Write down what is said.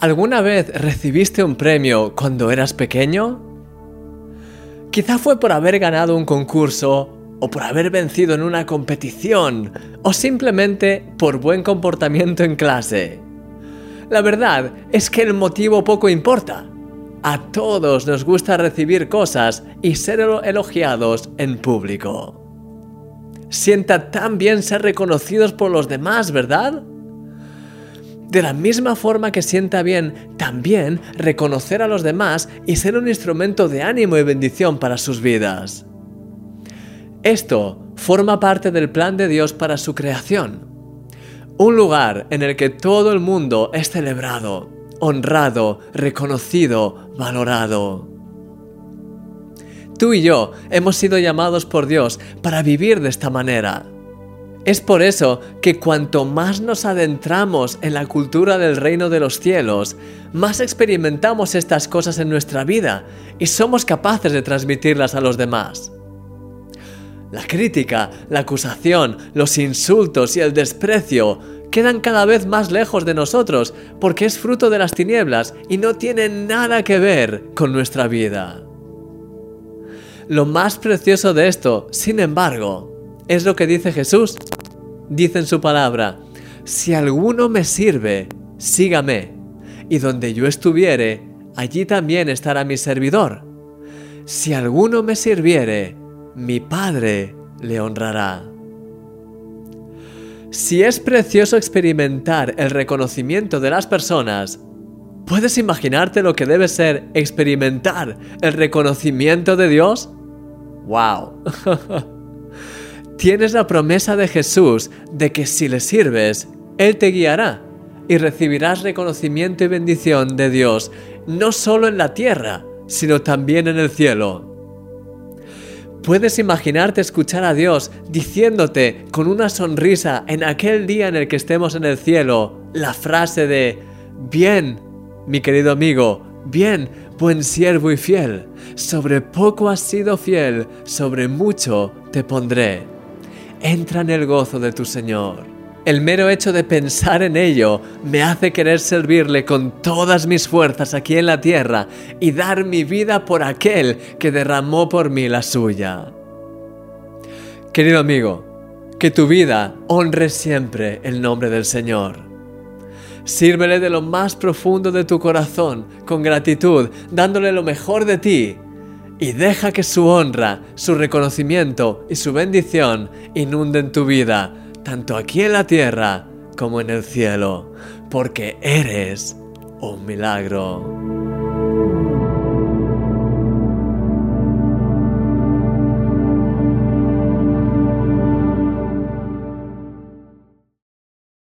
¿Alguna vez recibiste un premio cuando eras pequeño? Quizá fue por haber ganado un concurso, o por haber vencido en una competición, o simplemente por buen comportamiento en clase. La verdad es que el motivo poco importa. A todos nos gusta recibir cosas y ser elogiados en público. Sienta tan bien ser reconocidos por los demás, ¿verdad? De la misma forma que sienta bien también reconocer a los demás y ser un instrumento de ánimo y bendición para sus vidas. Esto forma parte del plan de Dios para su creación. Un lugar en el que todo el mundo es celebrado, honrado, reconocido, valorado. Tú y yo hemos sido llamados por Dios para vivir de esta manera es por eso que cuanto más nos adentramos en la cultura del reino de los cielos, más experimentamos estas cosas en nuestra vida y somos capaces de transmitirlas a los demás. La crítica, la acusación, los insultos y el desprecio quedan cada vez más lejos de nosotros porque es fruto de las tinieblas y no tienen nada que ver con nuestra vida. Lo más precioso de esto, sin embargo, es lo que dice Jesús dice en su palabra, si alguno me sirve, sígame, y donde yo estuviere, allí también estará mi servidor. Si alguno me sirviere, mi Padre le honrará. Si es precioso experimentar el reconocimiento de las personas, ¿puedes imaginarte lo que debe ser experimentar el reconocimiento de Dios? ¡Wow! tienes la promesa de Jesús de que si le sirves, Él te guiará y recibirás reconocimiento y bendición de Dios, no solo en la tierra, sino también en el cielo. Puedes imaginarte escuchar a Dios diciéndote con una sonrisa en aquel día en el que estemos en el cielo la frase de, bien, mi querido amigo, bien, buen siervo y fiel, sobre poco has sido fiel, sobre mucho te pondré entra en el gozo de tu Señor. El mero hecho de pensar en ello me hace querer servirle con todas mis fuerzas aquí en la tierra y dar mi vida por aquel que derramó por mí la suya. Querido amigo, que tu vida honre siempre el nombre del Señor. Sírvele de lo más profundo de tu corazón, con gratitud, dándole lo mejor de ti y deja que su honra, su reconocimiento y su bendición inunden tu vida, tanto aquí en la tierra como en el cielo, porque eres un milagro.